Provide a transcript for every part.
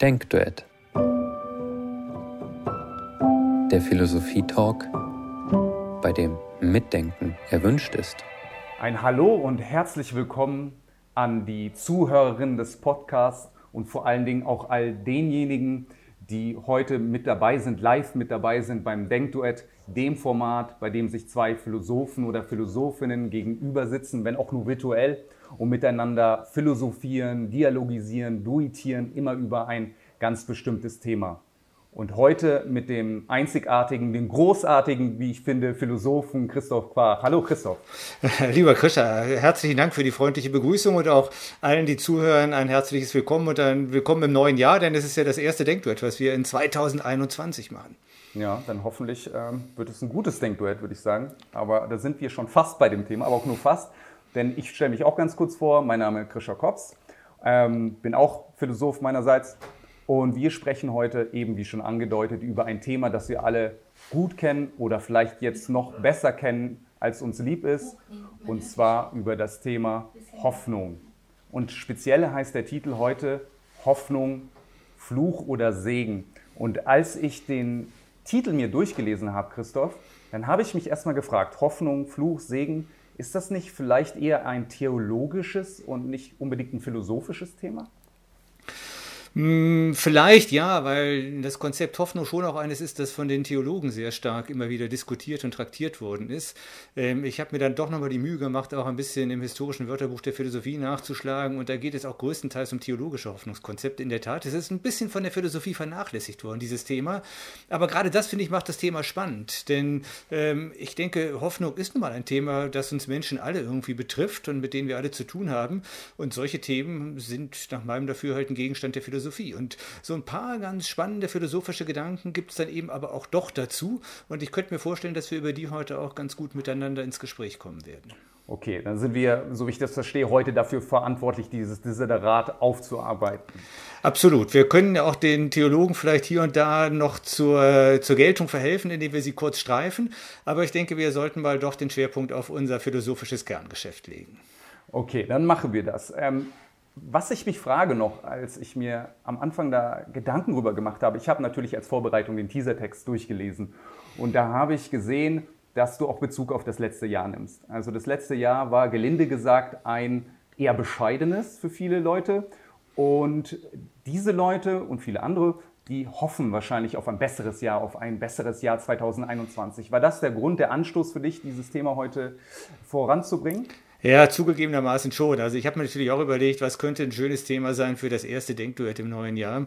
Denkduett. Der Philosophie-Talk, bei dem Mitdenken erwünscht ist. Ein Hallo und herzlich willkommen an die Zuhörerinnen des Podcasts und vor allen Dingen auch all denjenigen, die heute mit dabei sind, live mit dabei sind beim Denkduett, dem Format, bei dem sich zwei Philosophen oder Philosophinnen gegenüber sitzen, wenn auch nur virtuell, und miteinander philosophieren, dialogisieren, duitieren, immer über ein ganz bestimmtes Thema. Und heute mit dem einzigartigen, dem großartigen, wie ich finde, Philosophen Christoph Quark. Hallo Christoph. Lieber Christa, herzlichen Dank für die freundliche Begrüßung und auch allen, die zuhören, ein herzliches Willkommen und ein Willkommen im neuen Jahr, denn es ist ja das erste Denkduett, was wir in 2021 machen. Ja, dann hoffentlich ähm, wird es ein gutes Denkduett, würde ich sagen. Aber da sind wir schon fast bei dem Thema, aber auch nur fast. Denn ich stelle mich auch ganz kurz vor. Mein Name ist Krischer Kops, ähm, bin auch Philosoph meinerseits. Und wir sprechen heute eben, wie schon angedeutet, über ein Thema, das wir alle gut kennen oder vielleicht jetzt noch besser kennen, als uns lieb ist. Und zwar über das Thema Hoffnung. Und speziell heißt der Titel heute Hoffnung, Fluch oder Segen. Und als ich den Titel mir durchgelesen habe, Christoph, dann habe ich mich erstmal gefragt, Hoffnung, Fluch, Segen, ist das nicht vielleicht eher ein theologisches und nicht unbedingt ein philosophisches Thema? Hm, vielleicht ja, weil das Konzept Hoffnung schon auch eines ist, das von den Theologen sehr stark immer wieder diskutiert und traktiert worden ist. Ähm, ich habe mir dann doch nochmal die Mühe gemacht, auch ein bisschen im historischen Wörterbuch der Philosophie nachzuschlagen und da geht es auch größtenteils um theologische Hoffnungskonzepte. In der Tat, es ist ein bisschen von der Philosophie vernachlässigt worden, dieses Thema. Aber gerade das, finde ich, macht das Thema spannend, denn ähm, ich denke, Hoffnung ist nun mal ein Thema, das uns Menschen alle irgendwie betrifft und mit denen wir alle zu tun haben. Und solche Themen sind nach meinem Dafürhalten Gegenstand der Philosophie. Philosophie. Und so ein paar ganz spannende philosophische Gedanken gibt es dann eben aber auch doch dazu. Und ich könnte mir vorstellen, dass wir über die heute auch ganz gut miteinander ins Gespräch kommen werden. Okay, dann sind wir, so wie ich das verstehe, heute dafür verantwortlich, dieses Desiderat aufzuarbeiten. Absolut. Wir können ja auch den Theologen vielleicht hier und da noch zur, zur Geltung verhelfen, indem wir sie kurz streifen. Aber ich denke, wir sollten mal doch den Schwerpunkt auf unser philosophisches Kerngeschäft legen. Okay, dann machen wir das. Ähm, was ich mich frage noch, als ich mir am Anfang da Gedanken drüber gemacht habe, ich habe natürlich als Vorbereitung den Teasertext durchgelesen und da habe ich gesehen, dass du auch Bezug auf das letzte Jahr nimmst. Also das letzte Jahr war gelinde gesagt ein eher bescheidenes für viele Leute und diese Leute und viele andere, die hoffen wahrscheinlich auf ein besseres Jahr, auf ein besseres Jahr 2021. War das der Grund, der Anstoß für dich, dieses Thema heute voranzubringen? Ja, zugegebenermaßen schon. Also ich habe mir natürlich auch überlegt, was könnte ein schönes Thema sein für das erste Denkduett im neuen Jahr.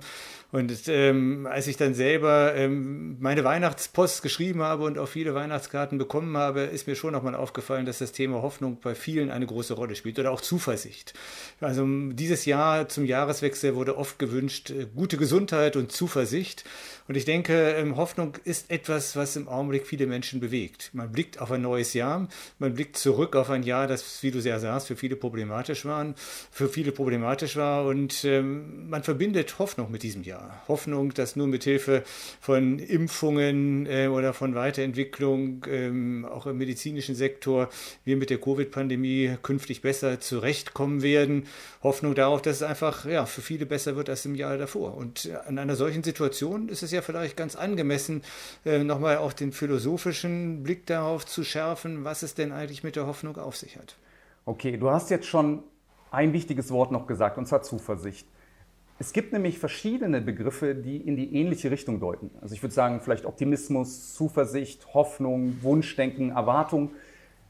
Und ähm, als ich dann selber ähm, meine Weihnachtspost geschrieben habe und auch viele Weihnachtskarten bekommen habe, ist mir schon nochmal aufgefallen, dass das Thema Hoffnung bei vielen eine große Rolle spielt oder auch Zuversicht. Also dieses Jahr zum Jahreswechsel wurde oft gewünscht, äh, gute Gesundheit und Zuversicht. Und ich denke, ähm, Hoffnung ist etwas, was im Augenblick viele Menschen bewegt. Man blickt auf ein neues Jahr, man blickt zurück auf ein Jahr, das, wie du sehr sagst, für viele problematisch war, für viele problematisch war und ähm, man verbindet Hoffnung mit diesem Jahr. Hoffnung, dass nur mit Hilfe von Impfungen äh, oder von Weiterentwicklung, ähm, auch im medizinischen Sektor, wir mit der Covid-Pandemie künftig besser zurechtkommen werden. Hoffnung darauf, dass es einfach ja, für viele besser wird als im Jahr davor. Und in einer solchen Situation ist es ja vielleicht ganz angemessen, äh, nochmal auch den philosophischen Blick darauf zu schärfen, was es denn eigentlich mit der Hoffnung auf sich hat. Okay, du hast jetzt schon ein wichtiges Wort noch gesagt, und zwar Zuversicht. Es gibt nämlich verschiedene Begriffe, die in die ähnliche Richtung deuten. Also ich würde sagen, vielleicht Optimismus, Zuversicht, Hoffnung, Wunschdenken, Erwartung.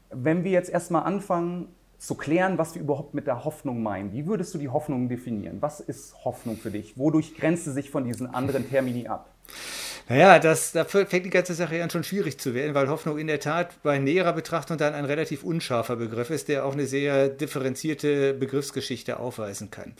Wenn wir jetzt erstmal anfangen zu klären, was wir überhaupt mit der Hoffnung meinen, wie würdest du die Hoffnung definieren? Was ist Hoffnung für dich? Wodurch grenzt sie sich von diesen anderen Termini ab? Naja, das, da fängt die ganze Sache an schon schwierig zu werden, weil Hoffnung in der Tat bei näherer Betrachtung dann ein relativ unscharfer Begriff ist, der auch eine sehr differenzierte Begriffsgeschichte aufweisen kann.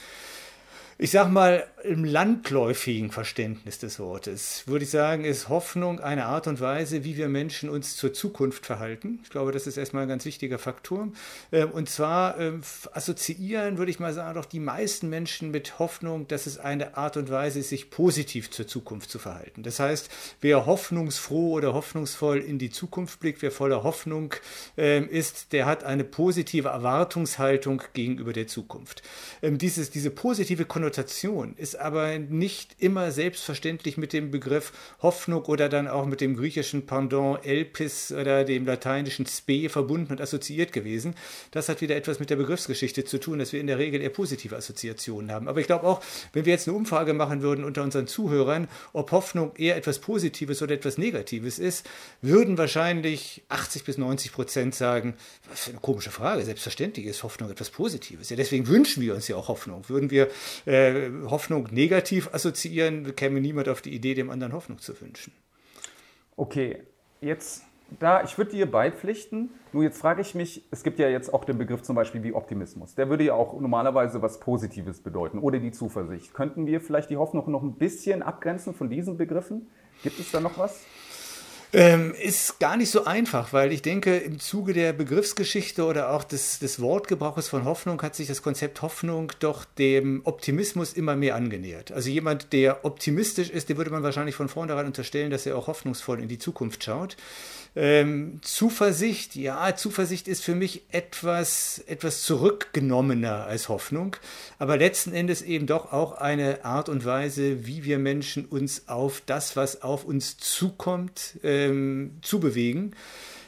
Ich sag mal, im landläufigen Verständnis des Wortes würde ich sagen, ist Hoffnung eine Art und Weise, wie wir Menschen uns zur Zukunft verhalten. Ich glaube, das ist erstmal ein ganz wichtiger Faktor. Ähm, und zwar ähm, assoziieren, würde ich mal sagen, doch die meisten Menschen mit Hoffnung, dass es eine Art und Weise ist, sich positiv zur Zukunft zu verhalten. Das heißt, wer hoffnungsfroh oder hoffnungsvoll in die Zukunft blickt, wer voller Hoffnung ähm, ist, der hat eine positive Erwartungshaltung gegenüber der Zukunft. Dieses, diese positive Konnotation ist ist aber nicht immer selbstverständlich mit dem Begriff Hoffnung oder dann auch mit dem griechischen Pendant Elpis oder dem lateinischen Spe verbunden und assoziiert gewesen. Das hat wieder etwas mit der Begriffsgeschichte zu tun, dass wir in der Regel eher positive Assoziationen haben. Aber ich glaube auch, wenn wir jetzt eine Umfrage machen würden unter unseren Zuhörern, ob Hoffnung eher etwas Positives oder etwas Negatives ist, würden wahrscheinlich 80 bis 90 Prozent sagen, was für eine komische Frage, selbstverständlich ist Hoffnung etwas Positives. Ja, deswegen wünschen wir uns ja auch Hoffnung. Würden wir äh, Hoffnung negativ assoziieren, käme niemand auf die Idee, dem anderen Hoffnung zu wünschen. Okay, jetzt da, ich würde dir beipflichten. Nur jetzt frage ich mich, es gibt ja jetzt auch den Begriff zum Beispiel wie Optimismus. Der würde ja auch normalerweise was Positives bedeuten oder die Zuversicht. Könnten wir vielleicht die Hoffnung noch ein bisschen abgrenzen von diesen Begriffen? Gibt es da noch was? Ähm, ist gar nicht so einfach, weil ich denke, im Zuge der Begriffsgeschichte oder auch des, des Wortgebrauches von Hoffnung hat sich das Konzept Hoffnung doch dem Optimismus immer mehr angenähert. Also jemand, der optimistisch ist, dem würde man wahrscheinlich von vornherein unterstellen, dass er auch hoffnungsvoll in die Zukunft schaut. Ähm, Zuversicht, ja, Zuversicht ist für mich etwas, etwas zurückgenommener als Hoffnung, aber letzten Endes eben doch auch eine Art und Weise, wie wir Menschen uns auf das, was auf uns zukommt, ähm, zubewegen.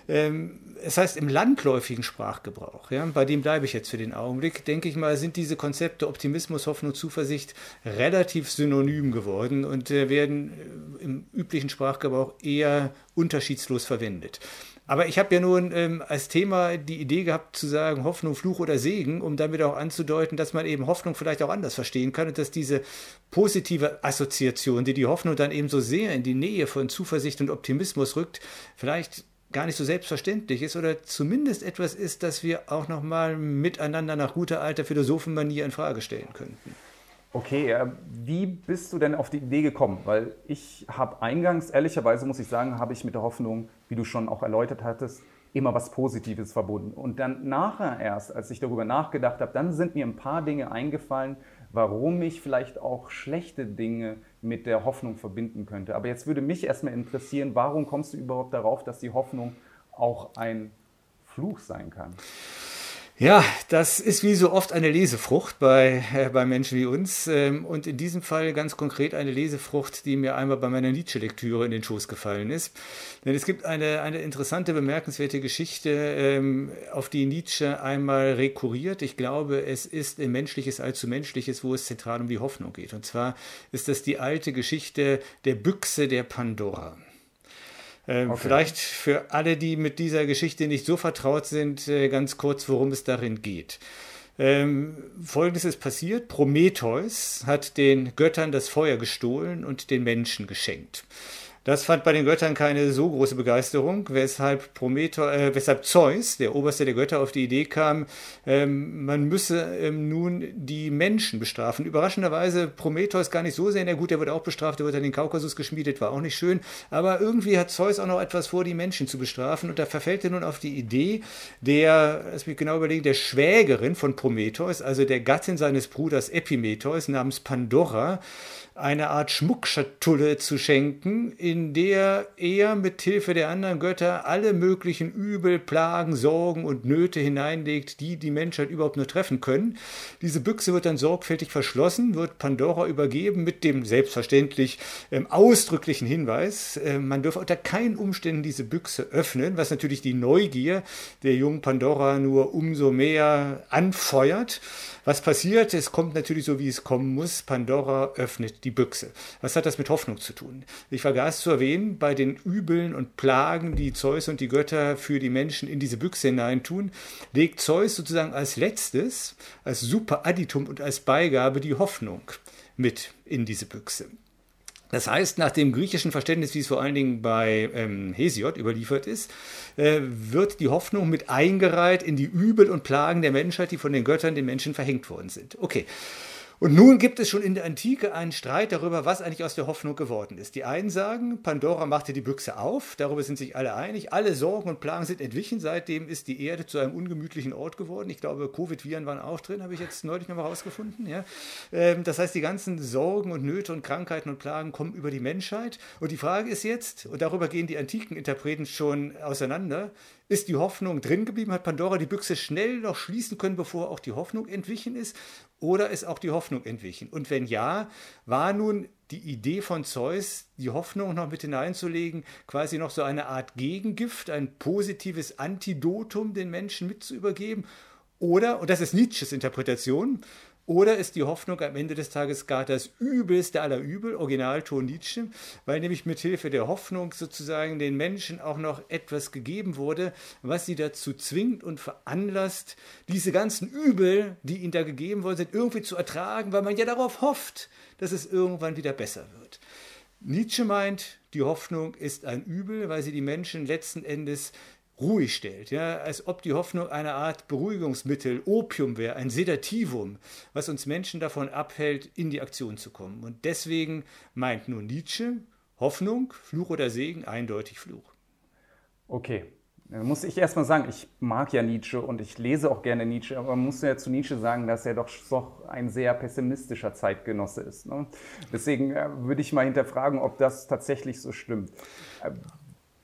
Ähm, es heißt im landläufigen Sprachgebrauch, ja, bei dem bleibe ich jetzt für den Augenblick, denke ich mal, sind diese Konzepte Optimismus, Hoffnung, Zuversicht relativ synonym geworden und äh, werden äh, im üblichen Sprachgebrauch eher unterschiedslos verwendet. Aber ich habe ja nun ähm, als Thema die Idee gehabt zu sagen, Hoffnung, Fluch oder Segen, um damit auch anzudeuten, dass man eben Hoffnung vielleicht auch anders verstehen kann und dass diese positive Assoziation, die die Hoffnung dann eben so sehr in die Nähe von Zuversicht und Optimismus rückt, vielleicht gar nicht so selbstverständlich ist oder zumindest etwas ist, das wir auch noch mal miteinander nach guter alter Philosophenmanier in Frage stellen könnten. Okay, äh, wie bist du denn auf die Idee gekommen? Weil ich habe eingangs, ehrlicherweise muss ich sagen, habe ich mit der Hoffnung, wie du schon auch erläutert hattest, immer was Positives verbunden. Und dann nachher erst, als ich darüber nachgedacht habe, dann sind mir ein paar Dinge eingefallen, warum ich vielleicht auch schlechte Dinge mit der Hoffnung verbinden könnte. Aber jetzt würde mich erstmal interessieren, warum kommst du überhaupt darauf, dass die Hoffnung auch ein Fluch sein kann? Ja, das ist wie so oft eine Lesefrucht bei, äh, bei Menschen wie uns. Ähm, und in diesem Fall ganz konkret eine Lesefrucht, die mir einmal bei meiner Nietzsche-Lektüre in den Schoß gefallen ist. Denn es gibt eine, eine interessante, bemerkenswerte Geschichte, ähm, auf die Nietzsche einmal rekurriert. Ich glaube, es ist ein Menschliches allzu Menschliches, wo es zentral um die Hoffnung geht. Und zwar ist das die alte Geschichte der Büchse der Pandora. Ähm, okay. Vielleicht für alle, die mit dieser Geschichte nicht so vertraut sind, äh, ganz kurz, worum es darin geht. Ähm, Folgendes ist passiert. Prometheus hat den Göttern das Feuer gestohlen und den Menschen geschenkt. Das fand bei den Göttern keine so große Begeisterung, weshalb, Prometheus, äh, weshalb Zeus, der oberste der Götter, auf die Idee kam, ähm, man müsse ähm, nun die Menschen bestrafen. Überraschenderweise Prometheus gar nicht so sehr, na gut, der wird auch bestraft, der wird an den Kaukasus geschmiedet, war auch nicht schön, aber irgendwie hat Zeus auch noch etwas vor, die Menschen zu bestrafen und da verfällt er nun auf die Idee der, lass mich genau überlegen, der Schwägerin von Prometheus, also der Gattin seines Bruders Epimetheus namens Pandora, eine Art Schmuckschatulle zu schenken, in der er mit Hilfe der anderen Götter alle möglichen Übel, Plagen, Sorgen und Nöte hineinlegt, die die Menschheit überhaupt nur treffen können. Diese Büchse wird dann sorgfältig verschlossen, wird Pandora übergeben mit dem selbstverständlich ähm, ausdrücklichen Hinweis, äh, man dürfe unter keinen Umständen diese Büchse öffnen, was natürlich die Neugier der jungen Pandora nur umso mehr anfeuert. Was passiert? Es kommt natürlich so, wie es kommen muss. Pandora öffnet die Büchse. Was hat das mit Hoffnung zu tun? Ich vergaß zu erwähnen, bei den Übeln und Plagen, die Zeus und die Götter für die Menschen in diese Büchse hineintun, legt Zeus sozusagen als letztes, als Superadditum und als Beigabe die Hoffnung mit in diese Büchse. Das heißt, nach dem griechischen Verständnis, wie es vor allen Dingen bei ähm, Hesiod überliefert ist, äh, wird die Hoffnung mit eingereiht in die Übel und Plagen der Menschheit, die von den Göttern den Menschen verhängt worden sind. Okay. Und nun gibt es schon in der Antike einen Streit darüber, was eigentlich aus der Hoffnung geworden ist. Die einen sagen, Pandora machte die Büchse auf, darüber sind sich alle einig, alle Sorgen und Plagen sind entwichen, seitdem ist die Erde zu einem ungemütlichen Ort geworden. Ich glaube, Covid-Viren waren auch drin, habe ich jetzt neulich nochmal rausgefunden. Ja? Ähm, das heißt, die ganzen Sorgen und Nöte und Krankheiten und Plagen kommen über die Menschheit. Und die Frage ist jetzt, und darüber gehen die antiken Interpreten schon auseinander, Ist die Hoffnung drin geblieben? Hat Pandora die Büchse schnell noch schließen können, bevor auch die Hoffnung entwichen ist? Oder ist auch die Hoffnung entwichen? Und wenn ja, war nun die Idee von Zeus, die Hoffnung noch mit hineinzulegen, quasi noch so eine Art Gegengift, ein positives Antidotum den Menschen mitzuübergeben? Oder, und das ist Nietzsches Interpretation, oder ist die Hoffnung am Ende des Tages gar das Übelste aller Übel, Originalton Nietzsche, weil nämlich mit Hilfe der Hoffnung sozusagen den Menschen auch noch etwas gegeben wurde, was sie dazu zwingt und veranlasst, diese ganzen Übel, die ihnen da gegeben worden sind, irgendwie zu ertragen, weil man ja darauf hofft, dass es irgendwann wieder besser wird. Nietzsche meint, die Hoffnung ist ein Übel, weil sie die Menschen letzten Endes ruhig stellt, ja, als ob die Hoffnung eine Art Beruhigungsmittel, Opium wäre, ein Sedativum, was uns Menschen davon abhält, in die Aktion zu kommen. Und deswegen meint nun Nietzsche, Hoffnung, Fluch oder Segen, eindeutig Fluch. Okay, dann muss ich erstmal sagen, ich mag ja Nietzsche und ich lese auch gerne Nietzsche, aber man muss ja zu Nietzsche sagen, dass er doch, doch ein sehr pessimistischer Zeitgenosse ist. Ne? Deswegen äh, würde ich mal hinterfragen, ob das tatsächlich so stimmt. Äh,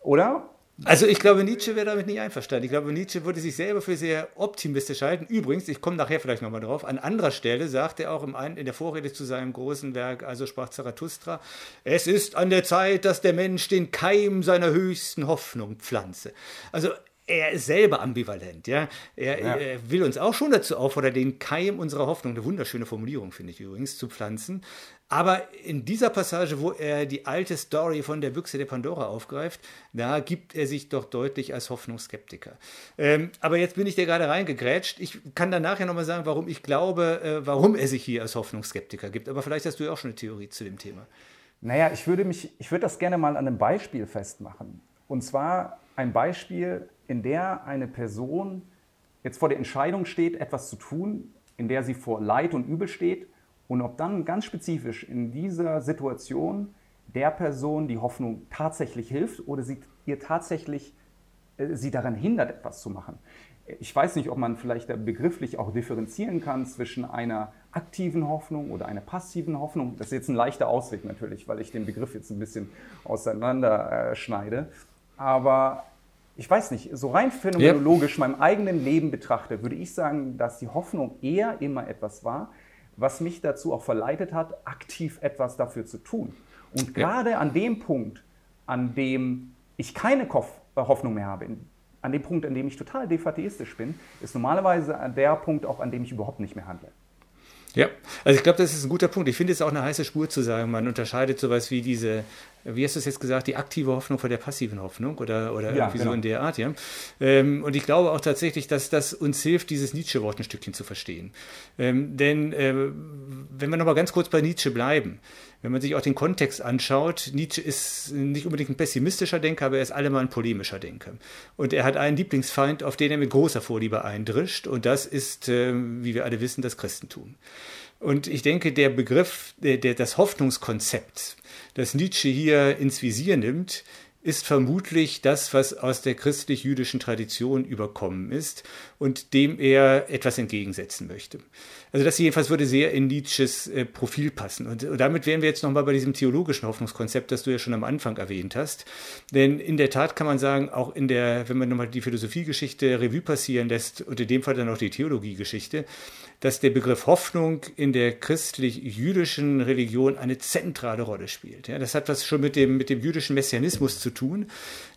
oder? Also ich glaube, Nietzsche wäre damit nicht einverstanden. Ich glaube, Nietzsche würde sich selber für sehr optimistisch halten. Übrigens, ich komme nachher vielleicht nochmal drauf, an anderer Stelle sagt er auch im in der Vorrede zu seinem großen Werk, also sprach Zarathustra, es ist an der Zeit, dass der Mensch den Keim seiner höchsten Hoffnung pflanze. Also er ist selber ambivalent. Ja? Er, ja. er, will uns auch schon dazu auffordern, den Keim unserer Hoffnung, eine wunderschöne Formulierung finde ich übrigens, zu pflanzen. Aber in dieser Passage, wo er die alte Story von der Büchse der Pandora aufgreift, da gibt er sich doch deutlich als Hoffnungsskeptiker. Ähm, aber jetzt bin ich dir gerade reingegrätscht. Ich kann dann nachher nochmal sagen, warum ich glaube, äh, warum er sich hier als Hoffnungsskeptiker gibt. Aber vielleicht hast du ja auch schon eine Theorie zu dem Thema. Naja, ich würde, mich, ich würde das gerne mal an einem Beispiel festmachen. Und zwar ein Beispiel, in der eine Person jetzt vor der Entscheidung steht, etwas zu tun, in der sie vor Leid und Übel steht und ob dann ganz spezifisch in dieser Situation der Person die Hoffnung tatsächlich hilft oder sie ihr tatsächlich äh, sie daran hindert, etwas zu machen. Ich weiß nicht, ob man vielleicht begrifflich auch differenzieren kann zwischen einer aktiven Hoffnung oder einer passiven Hoffnung. Das ist jetzt ein leichter Ausweg natürlich, weil ich den Begriff jetzt ein bisschen auseinander äh, schneide. Aber ich weiß nicht, so rein phänomenologisch ja. meinem eigenen Leben betrachte, würde ich sagen, dass die Hoffnung eher immer etwas war, was mich dazu auch verleitet hat, aktiv etwas dafür zu tun. Und gerade an dem Punkt, an dem ich keine äh, Hoffnung mehr habe, an dem Punkt, an dem ich total defateistisch bin, ist normalerweise der Punkt auch, an dem ich überhaupt nicht mehr handle. Ja, also ich glaube, das ist ein guter Punkt. Ich finde es auch eine heiße Spur zu sagen, man unterscheidet sowas wie diese, wie hast du es jetzt gesagt, die aktive Hoffnung von der passiven Hoffnung oder, oder ja, irgendwie genau. so in der Art, ja. Ähm, und ich glaube auch tatsächlich, dass das uns hilft, dieses Nietzsche-Wort ein Stückchen zu verstehen. Ähm, denn äh, wenn wir nochmal ganz kurz bei Nietzsche bleiben, wenn man sich auch den Kontext anschaut, Nietzsche ist nicht unbedingt ein pessimistischer Denker, aber er ist allemal ein polemischer Denker. Und er hat einen Lieblingsfeind, auf den er mit großer Vorliebe eindrischt, und das ist, äh, wie wir alle wissen, das Christentum. Und ich denke, der Begriff, der, der, das Hoffnungskonzept, das Nietzsche hier ins Visier nimmt, ist vermutlich das, was aus der christlich-jüdischen Tradition überkommen ist und dem er etwas entgegensetzen möchte. Also das jedenfalls würde sehr in Nietzsches äh, Profil passen. Und, und damit wären wir jetzt nochmal bei diesem theologischen Hoffnungskonzept, das du ja schon am Anfang erwähnt hast. Denn in der Tat kann man sagen, auch in der, wenn man nochmal die Philosophiegeschichte Revue passieren lässt und in dem Fall dann auch die Theologiegeschichte, dass der Begriff Hoffnung in der christlich-jüdischen Religion eine zentrale Rolle spielt. Ja, das hat was schon mit dem, mit dem jüdischen Messianismus zu tun,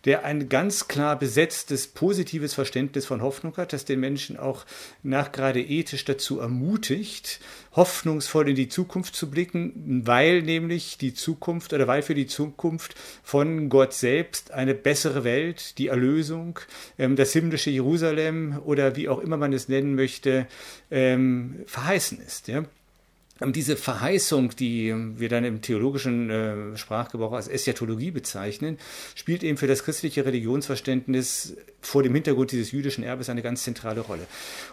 der ein ganz klar besetztes, positives Verständnis von Hoffnung hat, das den Menschen auch nach gerade ethisch dazu ermutigt, hoffnungsvoll in die Zukunft zu blicken, weil nämlich die Zukunft oder weil für die Zukunft von Gott selbst eine bessere Welt, die Erlösung, ähm, das himmlische Jerusalem oder wie auch immer man es nennen möchte, ähm, verheißen ist. Diese Verheißung, die wir dann im theologischen äh, Sprachgebrauch als Eschatologie bezeichnen, spielt eben für das christliche Religionsverständnis vor dem Hintergrund dieses jüdischen Erbes eine ganz zentrale Rolle.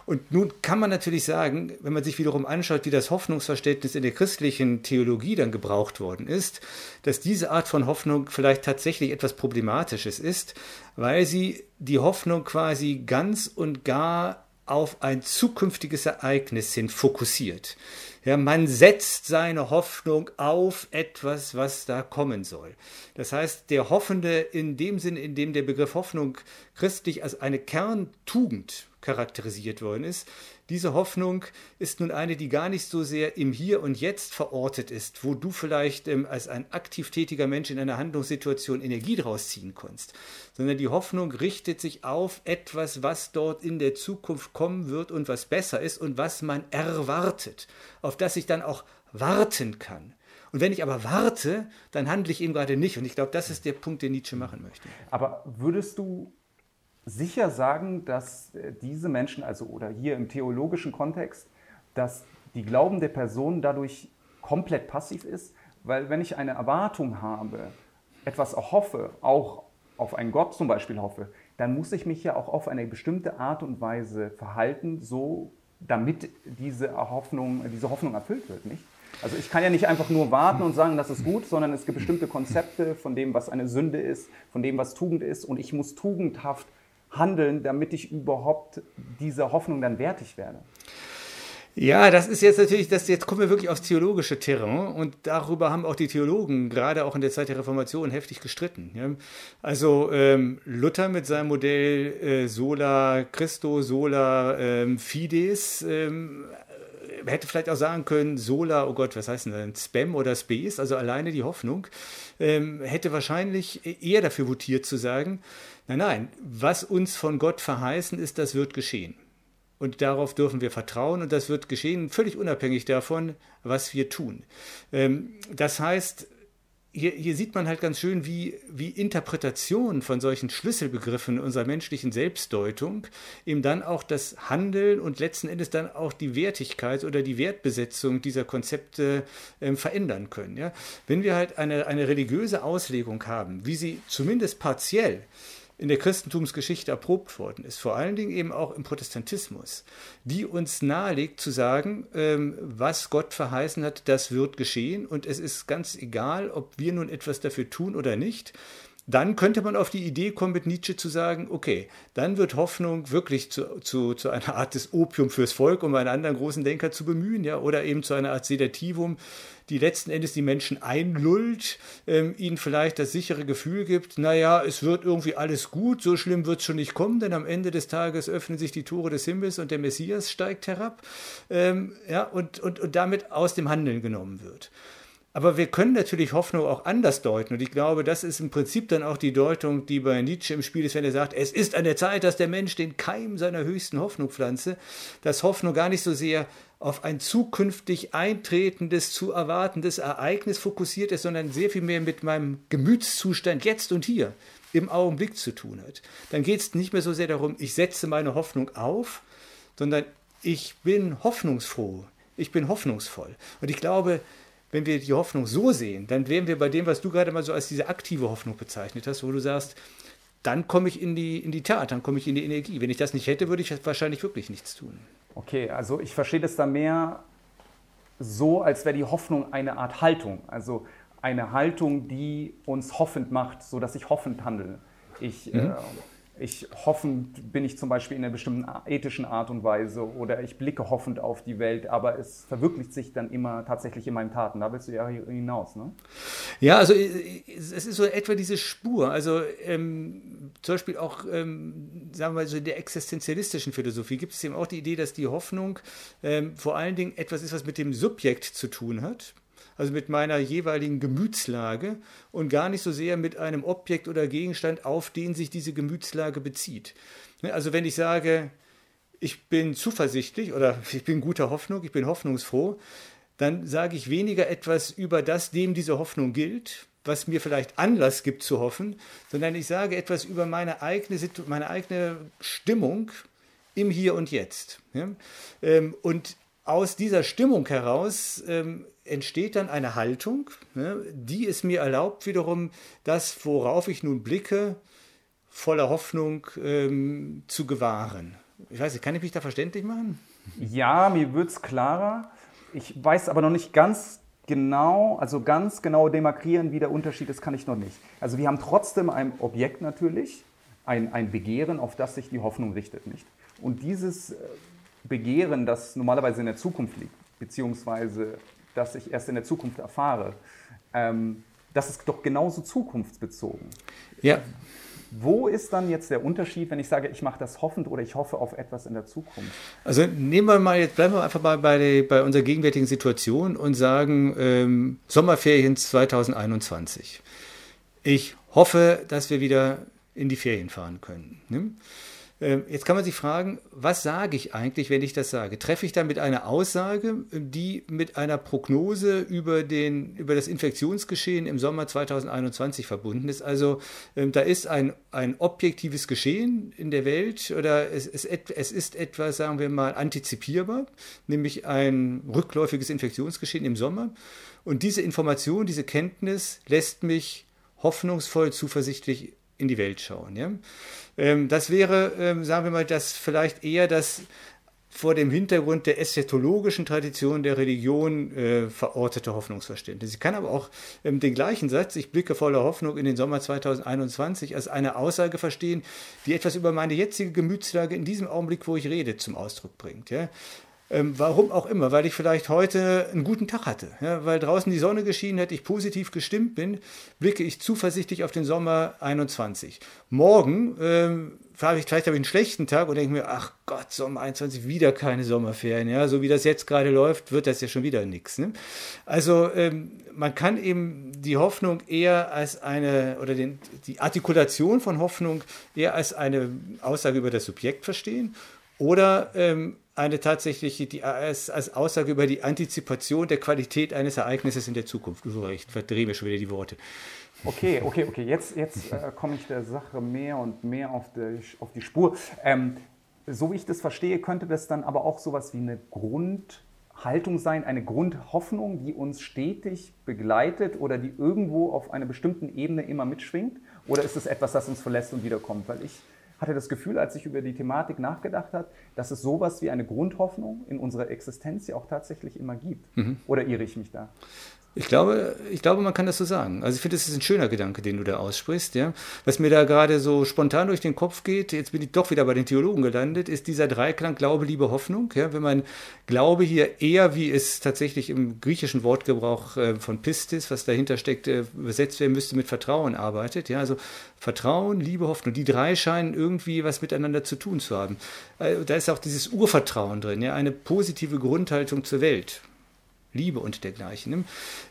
Und nun kann man natürlich sagen, wenn man sich wiederum anschaut, wie das Hoffnungsverständnis in der christlichen Theologie dann gebraucht worden ist, dass diese Art von Hoffnung vielleicht tatsächlich etwas Problematisches ist, weil sie die Hoffnung quasi ganz und gar auf ein zukünftiges Ereignis hin fokussiert. Ja, man setzt seine Hoffnung auf etwas, was da kommen soll. Das heißt, der Hoffende in dem Sinn, in dem der Begriff Hoffnung christlich als eine Kerntugend charakterisiert worden ist, diese Hoffnung ist nun eine, die gar nicht so sehr im Hier und Jetzt verortet ist, wo du vielleicht ähm, als ein aktiv tätiger Mensch in einer Handlungssituation Energie draus ziehen kannst, sondern die Hoffnung richtet sich auf etwas, was dort in der Zukunft kommen wird und was besser ist und was man erwartet, auf das ich dann auch warten kann. Und wenn ich aber warte, dann handle ich eben gerade nicht. Und ich glaube, das ist der Punkt, den Nietzsche machen möchte. Aber würdest du sicher sagen, dass äh, diese Menschen, also oder hier im theologischen Kontext, dass die glaubende Person dadurch komplett passiv ist? Weil wenn ich eine Erwartung habe, etwas auch hoffe, auch auf einen Gott zum Beispiel hoffe, dann muss ich mich ja auch auf eine bestimmte Art und Weise verhalten, so damit diese Hoffnung, diese Hoffnung erfüllt wird, nicht? Also ich kann ja nicht einfach nur warten und sagen, das ist gut, sondern es gibt bestimmte Konzepte von dem, was eine Sünde ist, von dem, was Tugend ist und ich muss tugendhaft handeln, damit ich überhaupt dieser Hoffnung dann wertig werde? Ja, das ist jetzt natürlich, das, jetzt kommen wir wirklich aufs theologische Terrain und darüber haben auch die Theologen gerade auch in der Zeit der Reformation heftig gestritten. Ja. Also ähm, Luther mit seinem Modell äh, Sola Christo, Sola ähm, Fides ähm, hätte vielleicht auch sagen können, Sola, oh Gott, was heißt denn? Spam oder Space, also alleine die Hoffnung, ähm, hätte wahrscheinlich eher dafür votiert zu sagen, Nein, nein, was uns von Gott verheißen ist, das wird geschehen. Und darauf dürfen wir vertrauen und das wird geschehen, völlig unabhängig davon, was wir tun. Ähm, das heißt, hier, hier, sieht man halt ganz schön, wie, wie Interpretation von solchen Schlüsselbegriffen unserer menschlichen Selbstdeutung eben dann auch das Handeln und letzten Endes dann auch die Wertigkeit oder die Wertbesetzung dieser Konzepte äh, verändern können. Ja? Wenn wir halt eine, eine religiöse Auslegung haben, wie sie zumindest partiell in der Christentumsgeschichte erprobt worden ist, vor allen Dingen eben auch im Protestantismus, die uns nahelegt zu sagen, ähm, was Gott verheißen hat, das wird geschehen und es ist ganz egal, ob wir nun etwas dafür tun oder nicht. Dann könnte man auf die Idee kommen, mit Nietzsche zu sagen, okay, dann wird Hoffnung wirklich zu, zu, zu einer Art des Opium fürs Volk, um einen anderen großen Denker zu bemühen, ja, oder eben zu einer Art Sedativum, die letzten Endes die Menschen einlullt, ähm, ihnen vielleicht das sichere Gefühl gibt, naja, es wird irgendwie alles gut, so schlimm wird es schon nicht kommen, denn am Ende des Tages öffnen sich die Tore des Himmels und der Messias steigt herab ähm, ja, und, und, und damit aus dem Handeln genommen wird. Aber wir können natürlich Hoffnung auch anders deuten. Und ich glaube, das ist im Prinzip dann auch die Deutung, die bei Nietzsche im Spiel ist, wenn er sagt, es ist an der Zeit, dass der Mensch den Keim seiner höchsten Hoffnung pflanze, dass Hoffnung gar nicht so sehr auf ein zukünftig eintretendes, zu erwartendes Ereignis fokussiert ist, sondern sehr viel mehr mit meinem Gemütszustand jetzt und hier im Augenblick zu tun hat. Dann geht es nicht mehr so sehr darum, ich setze meine Hoffnung auf, sondern ich bin hoffnungsfroh, ich bin hoffnungsvoll. Und ich glaube, wenn wir die Hoffnung so sehen, dann wären wir bei dem, was du gerade mal so als diese aktive Hoffnung bezeichnet hast, wo du sagst, dann komme ich in die, in die Tat, dann komme ich in die Energie. Wenn ich das nicht hätte, würde ich wahrscheinlich wirklich nichts tun. Okay, also ich verstehe das da mehr so, als wäre die Hoffnung eine Art Haltung. Also eine Haltung, die uns hoffend macht, sodass ich hoffend handle. Ich, mhm. äh, ich hoffend bin ich zum Beispiel in einer bestimmten ethischen Art und Weise oder ich blicke hoffend auf die Welt, aber es verwirklicht sich dann immer tatsächlich in meinen Taten. Da willst du ja hinaus, ne? Ja, also äh, es ist so etwa diese Spur. Also ähm, zum Beispiel auch, ähm, sagen wir mal so in der existenzialistischen Philosophie gibt es eben auch die Idee, dass die Hoffnung ähm, vor allen Dingen etwas ist, was mit dem Subjekt zu tun hat also mit meiner jeweiligen Gemütslage und gar nicht so sehr mit einem Objekt oder Gegenstand, auf den sich diese Gemütslage bezieht. Ne, also wenn ich sage, ich bin zuversichtlich oder ich bin guter Hoffnung, ich bin hoffnungsfroh, dann sage ich weniger etwas über das, dem diese Hoffnung gilt, was mir vielleicht Anlass gibt zu hoffen, sondern ich sage etwas über meine eigene, meine eigene Stimmung im Hier und Jetzt. Ähm, und aus dieser Stimmung heraus ähm, entsteht dann eine Haltung, ne, die es mir erlaubt, wiederum das, worauf ich nun blicke, voller Hoffnung ähm, zu gewahren. Ich weiß nicht, kann ich mich da verständlich machen? Ja, mir wird es klarer. Ich weiß aber noch nicht ganz genau, also ganz genau demarkieren, wie der Unterschied ist, kann ich noch nicht. Also wir haben trotzdem ein Objekt natürlich, ein, ein Begehren, auf das sich die Hoffnung richtet, nicht? Und dieses äh, Begehren, das normalerweise in der Zukunft liegt, beziehungsweise das ich erst in der Zukunft erfahre, ähm, das ist doch genauso zukunftsbezogen. Ja. Wo ist dann jetzt der Unterschied, wenn ich sage, ich mache das hoffend oder ich hoffe auf etwas in der Zukunft? Also nehmen wir mal jetzt, bleiben wir einfach mal bei, der, bei unserer gegenwärtigen Situation und sagen ähm, Sommerferien 2021. Ich hoffe, dass wir wieder in die Ferien fahren können. Ne? Ähm, jetzt kann man sich fragen, was sage ich eigentlich, wenn ich das sage? Treffe ich damit eine Aussage, die mit einer Prognose über, den, über das Infektionsgeschehen im Sommer 2021 verbunden ist? Also ähm, da ist ein, ein objektives Geschehen in der Welt oder es, es, es ist etwas, sagen wir mal, antizipierbar, nämlich ein rückläufiges Infektionsgeschehen im Sommer. Und diese Information, diese Kenntnis lässt mich hoffnungsvoll, zuversichtlich in die Welt schauen. Ja? Ähm, das wäre, ähm, sagen wir mal, das vielleicht eher das vor dem Hintergrund der ästhetologischen Tradition der Religion äh, verortete Hoffnungsverständnis. Ich kann aber auch ähm, den gleichen Satz, ich blicke voller Hoffnung in den Sommer 2021, als eine Aussage verstehen, die etwas über meine jetzige Gemütslage in diesem Augenblick, wo ich rede, zum Ausdruck bringt. Ja? Ähm, warum auch immer, weil ich vielleicht heute einen guten Tag hatte, ja, weil draußen die Sonne geschienen hat, ich positiv gestimmt bin, blicke ich zuversichtlich auf den Sommer 21. Morgen ähm, habe ich vielleicht habe ich einen schlechten Tag und denke mir, ach Gott, Sommer 21, wieder keine Sommerferien. Ja, so wie das jetzt gerade läuft, wird das ja schon wieder nichts. Ne? Also ähm, man kann eben die Hoffnung eher als eine, oder den, die Artikulation von Hoffnung eher als eine Aussage über das Subjekt verstehen oder ähm, eine tatsächliche, die, als, als, Aussage über die Antizipation der Qualität eines Ereignisses in der Zukunft. So, ich verdrehe mir schon wieder die Worte. Okay, okay, okay. Jetzt, jetzt äh, komme ich der Sache mehr und mehr auf die, auf die Spur. Ähm, so wie ich das verstehe, könnte das dann aber auch sowas wie eine Grundhaltung sein, eine Grundhoffnung, die uns stetig begleitet oder die irgendwo auf einer bestimmten Ebene immer mitschwingt? Oder ist es etwas, das uns verlässt und wiederkommt? Weil ich hatte das Gefühl, als ich über die Thematik nachgedacht habe, dass es sowas wie eine Grundhoffnung in unserer Existenz ja auch tatsächlich immer gibt. Mhm. Oder irre ich mich da? Ich glaube, ich glaube, man kann das so sagen. Also ich finde, das ist ein schöner Gedanke, den du da aussprichst. Ja? Was mir da gerade so spontan durch den Kopf geht, jetzt bin ich doch wieder bei den Theologen gelandet, ist dieser Dreiklang Glaube, Liebe, Hoffnung. Ja? Wenn man Glaube hier eher, wie es tatsächlich im griechischen Wortgebrauch äh, von Pistis, was dahinter steckt, äh, übersetzt werden müsste, mit Vertrauen arbeitet. Ja? Also Vertrauen, Liebe, Hoffnung. Die drei scheinen irgendwie was miteinander zu tun zu haben. Äh, da ist auch dieses Urvertrauen drin, ja? eine positive Grundhaltung zur Welt. Liebe und dergleichen.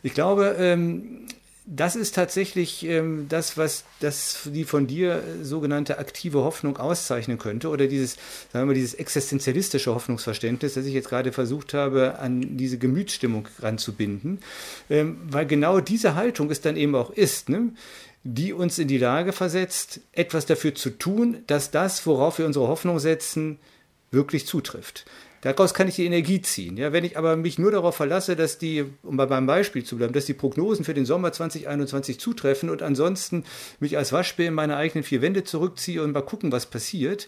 Ich glaube, ähm, das ist tatsächlich ähm, das, was das die von dir sogenannte aktive Hoffnung auszeichnen könnte oder dieses, sagen wir, dieses existenzialistische Hoffnungsverständnis, das ich jetzt gerade versucht habe, an diese Gemütsstimmung ranzubinden, ähm, weil genau diese Haltung es dann eben auch ist, ne? die uns in die Lage versetzt, etwas dafür zu tun, dass das, worauf wir unsere Hoffnung setzen, wirklich zutrifft. Daraus kann ich die Energie ziehen. Ja, wenn ich aber mich nur darauf verlasse, dass die, um bei meinem Beispiel zu bleiben, dass die Prognosen für den Sommer 2021 zutreffen und ansonsten mich als Waschbär in meine eigenen vier Wände zurückziehe und mal gucken, was passiert,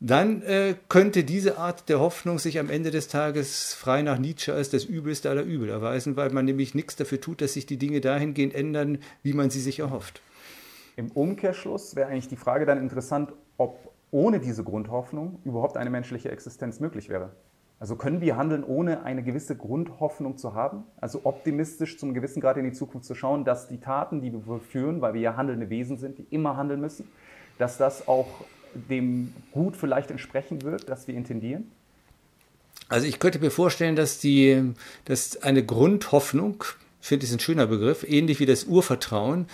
dann äh, könnte diese Art der Hoffnung sich am Ende des Tages frei nach Nietzsche als das Übelste aller Übel erweisen, weil man nämlich nichts dafür tut, dass sich die Dinge dahingehend ändern, wie man sie sich erhofft. Im Umkehrschluss wäre eigentlich die Frage dann interessant, ob ohne diese Grundhoffnung überhaupt eine menschliche Existenz möglich wäre. Also können wir handeln, ohne eine gewisse Grundhoffnung zu haben? Also optimistisch zum gewissen Grad in die Zukunft zu schauen, dass die Taten, die wir führen, weil wir ja handelnde Wesen sind, die immer handeln müssen, dass das auch dem Gut vielleicht entsprechen wird, das wir intendieren? Also ich könnte mir vorstellen, dass, die, dass eine Grundhoffnung, ich finde das ein schöner Begriff, ähnlich wie das Urvertrauen,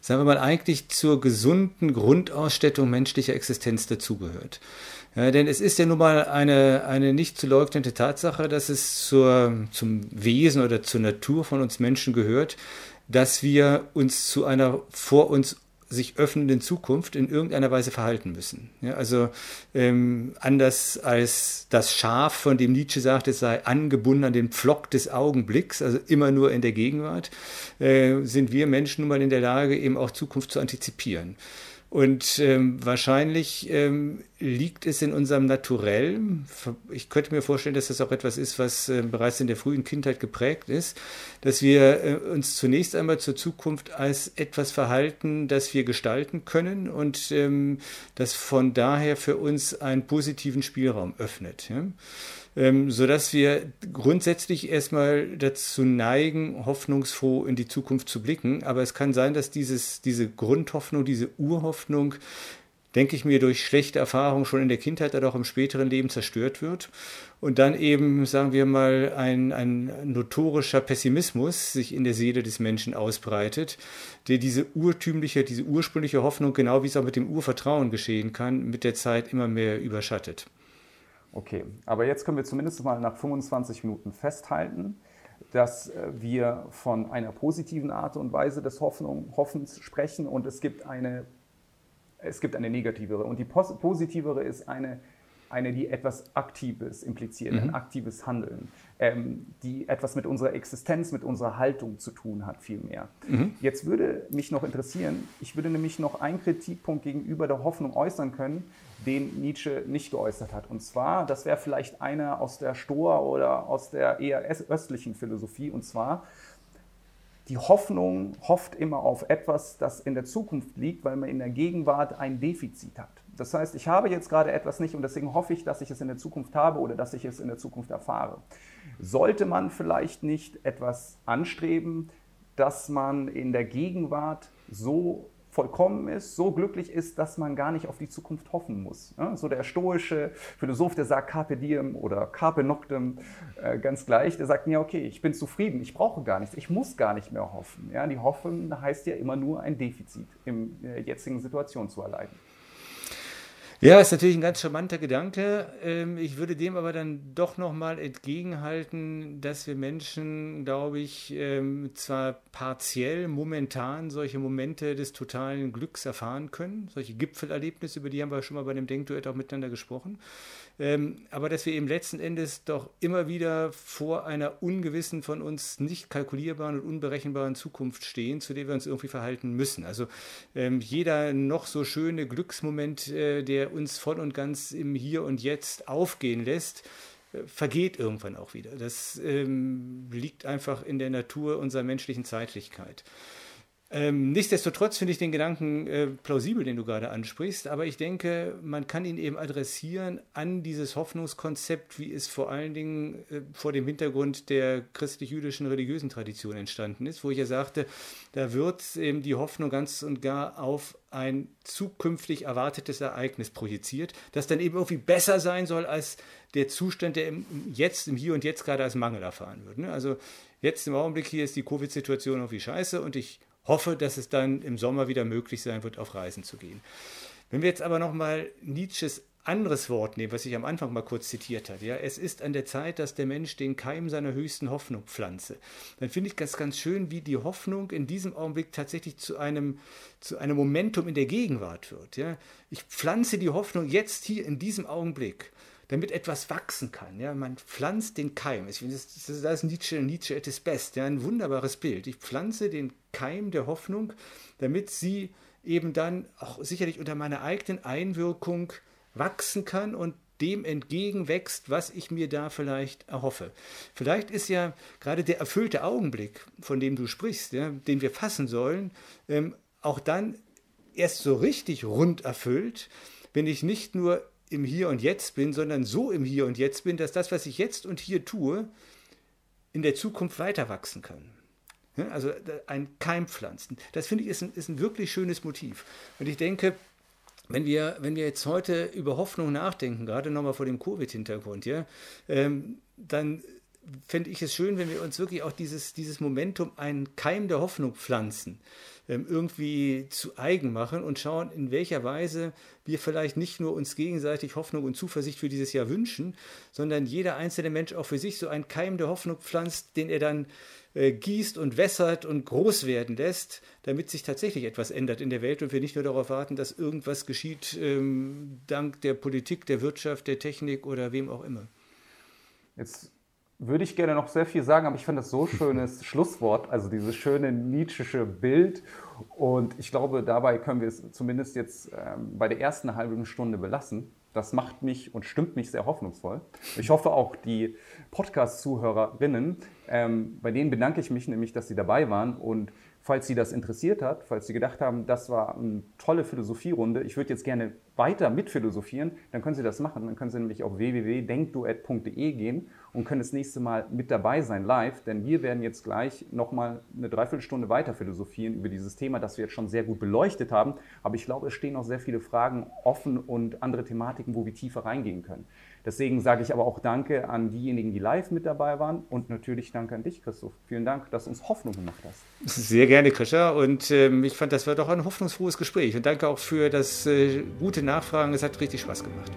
sagen wir mal, eigentlich zur gesunden Grundausstattung menschlicher Existenz dazugehört. Ja, denn es ist ja nun mal eine, eine nicht zu leugnende Tatsache, dass es zur, zum Wesen oder zur Natur von uns Menschen gehört, dass wir uns zu einer vor uns sich öffnenden Zukunft in irgendeiner Weise verhalten müssen. Ja, also ähm, anders als das Schaf, von dem Nietzsche sagt, es sei angebunden an den Pflock des Augenblicks, also immer nur in der Gegenwart, äh, sind wir Menschen nun mal in der Lage, eben auch Zukunft zu antizipieren. Und ähm, wahrscheinlich ähm, liegt es in unserem Naturell. Ich könnte mir vorstellen, dass das auch etwas ist, was äh, bereits in der frühen Kindheit geprägt ist, dass wir äh, uns zunächst einmal zur Zukunft als etwas verhalten, das wir gestalten können und ähm, das von daher für uns einen positiven Spielraum öffnet. Ja? Ähm, sodass wir grundsätzlich erstmal dazu neigen, hoffnungsfroh in die Zukunft zu blicken. Aber es kann sein, dass dieses, diese Grundhoffnung, diese Urhoffnung denke ich mir, durch schlechte Erfahrungen schon in der Kindheit oder auch im späteren Leben zerstört wird. Und dann eben, sagen wir mal, ein, ein notorischer Pessimismus sich in der Seele des Menschen ausbreitet, der diese urtümliche, diese ursprüngliche Hoffnung, genau wie es auch mit dem Urvertrauen geschehen kann, mit der Zeit immer mehr überschattet. Okay, aber jetzt können wir zumindest mal nach 25 Minuten festhalten, dass äh, wir von einer positiven Art und Weise des Hoffnung, Hoffens sprechen und es gibt eine es gibt eine negativere. Und die positivere ist eine, eine die etwas Aktives impliziert, mhm. ein aktives Handeln, ähm, die etwas mit unserer Existenz, mit unserer Haltung zu tun hat, vielmehr. Mhm. Jetzt würde mich noch interessieren, ich würde nämlich noch einen Kritikpunkt gegenüber der Hoffnung äußern können, den Nietzsche nicht geäußert hat. Und zwar, das wäre vielleicht einer aus der Stoa oder aus der eher östlichen Philosophie, und zwar, die Hoffnung hofft immer auf etwas, das in der Zukunft liegt, weil man in der Gegenwart ein Defizit hat. Das heißt, ich habe jetzt gerade etwas nicht und deswegen hoffe ich, dass ich es in der Zukunft habe oder dass ich es in der Zukunft erfahre. Sollte man vielleicht nicht etwas anstreben, dass man in der Gegenwart so vollkommen ist, so glücklich ist, dass man gar nicht auf die Zukunft hoffen muss. so der stoische Philosoph, der sagt Carpe diem oder Carpe noctem, äh, ganz gleich, der sagt mir, okay, ich bin zufrieden, ich brauche gar nichts, ich muss gar nicht mehr hoffen. die Hoffnung heißt ja immer nur ein Defizit in der jetzigen Situation zu erleiden. Ja, ist natürlich ein ganz charmanter Gedanke. Ähm, ich würde dem aber dann doch nochmal entgegenhalten, dass wir Menschen, glaube ich, ähm, zwar partiell momentan solche Momente des totalen Glücks erfahren können, solche Gipfelerlebnisse, über die haben wir schon mal bei dem Denkduett auch miteinander gesprochen. Ähm, aber dass wir eben letzten Endes doch immer wieder vor einer ungewissen, von uns nicht kalkulierbaren und unberechenbaren Zukunft stehen, zu der wir uns irgendwie verhalten müssen. Also jeder noch so schöne Glücksmoment, äh, uns voll und ganz im Hier und Jetzt aufgehen lässt, äh, vergeht irgendwann auch wieder. Das ähm, liegt einfach in der Natur unserer menschlichen Zeitlichkeit. Ähm, nichtsdestotrotz finde ich den Gedanken äh, plausibel, den du gerade ansprichst, aber ich denke, man kann ihn eben adressieren an dieses Hoffnungskonzept, wie es vor allen Dingen äh, vor dem Hintergrund der christlich-jüdischen religiösen Tradition entstanden ist, wo ich ja sagte, da wird eben die Hoffnung ganz und gar auf ein zukünftig erwartetes Ereignis projiziert, das dann eben irgendwie besser sein soll als der Zustand, der im Jetzt, im Hier und Jetzt gerade als Mangel erfahren wird. Ne? Also jetzt im Augenblick hier ist die Covid-Situation irgendwie scheiße und ich hoffe, dass es dann im Sommer wieder möglich sein wird, auf Reisen zu gehen. Wenn wir jetzt aber nochmal Nietzsches anderes Wort nehmen, was ich am Anfang mal kurz zitiert habe, ja, es ist an der Zeit, dass der Mensch den Keim seiner höchsten Hoffnung pflanze. Dann finde ich das ganz schön, wie die Hoffnung in diesem Augenblick tatsächlich zu einem, zu einem Momentum in der Gegenwart wird. Ja. Ich pflanze die Hoffnung jetzt hier in diesem Augenblick damit etwas wachsen kann. Ja? Man pflanzt den Keim. Das ist Nietzsche, Nietzsche at his best. Ja? Ein wunderbares Bild. Ich pflanze den Keim der Hoffnung, damit sie eben dann auch sicherlich unter meiner eigenen Einwirkung wachsen kann und dem entgegenwächst, was ich mir da vielleicht erhoffe. Vielleicht ist ja gerade der erfüllte Augenblick, von dem du sprichst, ja, den wir fassen sollen, ähm, auch dann erst so richtig rund erfüllt, wenn ich nicht nur im Hier und Jetzt bin, sondern so im Hier und Jetzt bin, dass das, was ich jetzt und hier tue, in der Zukunft weiter wachsen kann. Also ein Keim pflanzen. Das finde ich ist ein, ist ein wirklich schönes Motiv. Und ich denke, wenn wir, wenn wir jetzt heute über Hoffnung nachdenken, gerade nochmal vor dem Covid-Hintergrund, ja, ähm, dann fände ich es schön, wenn wir uns wirklich auch dieses, dieses Momentum, einen Keim der Hoffnung pflanzen, ähm, irgendwie zu eigen machen und schauen, in welcher Weise wir vielleicht nicht nur uns gegenseitig Hoffnung und Zuversicht für dieses Jahr wünschen, sondern jeder einzelne Mensch auch für sich so einen Keim der Hoffnung pflanzt, den er dann äh, gießt und wässert und groß werden lässt, damit sich tatsächlich etwas ändert in der Welt und wir nicht nur darauf warten, dass irgendwas geschieht ähm, dank der Politik, der Wirtschaft, der Technik oder wem auch immer. Jetzt würde ich gerne noch sehr viel sagen, aber ich fand das so schönes Schlusswort, also dieses schöne Nietzschische Bild. Und ich glaube, dabei können wir es zumindest jetzt ähm, bei der ersten halben Stunde belassen. Das macht mich und stimmt mich sehr hoffnungsvoll. Ich hoffe auch die Podcast-Zuhörerinnen Ähm, bei denen bedanke ich mich nämlich, dass sie dabei waren und falls Sie das interessiert hat, falls Sie gedacht haben, das war eine tolle Philosophierunde, ich würde jetzt gerne weiter mitphilosophieren, dann können Sie das machen. Dann können Sie nämlich auf www.denkduett.de gehen und können das nächste Mal mit dabei sein live, denn wir werden jetzt gleich nochmal eine Dreiviertelstunde weiter philosophieren über dieses Thema, das wir jetzt schon sehr gut beleuchtet haben. Aber ich glaube, es stehen noch sehr viele Fragen offen und andere Thematiken, wo wir tiefer reingehen können. Deswegen sage ich aber auch Danke an diejenigen, die live mit dabei waren und natürlich Danke an dich, Christoph. Vielen Dank, dass du uns Hoffnung gemacht hast. Sehr gerne, Krischer. Und ähm, ich fand, das war doch ein hoffnungsfrohes Gespräch. Und danke auch für das äh, gute Nachfragen. Es hat richtig Spaß gemacht.